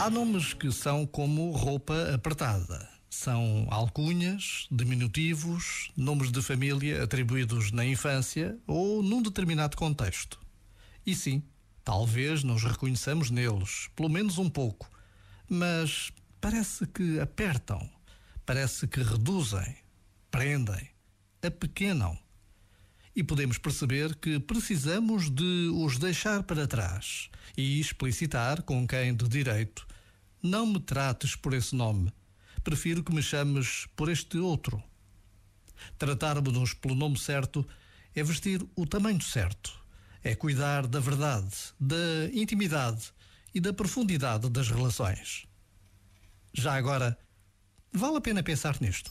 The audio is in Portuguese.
Há nomes que são como roupa apertada. São alcunhas, diminutivos, nomes de família atribuídos na infância ou num determinado contexto. E sim, talvez nos reconheçamos neles, pelo menos um pouco, mas parece que apertam, parece que reduzem, prendem, apequenam. E podemos perceber que precisamos de os deixar para trás e explicitar com quem de direito não me trates por esse nome. Prefiro que me chames por este outro. Tratarmos-nos pelo nome certo é vestir o tamanho certo. É cuidar da verdade, da intimidade e da profundidade das relações. Já agora, vale a pena pensar nisto.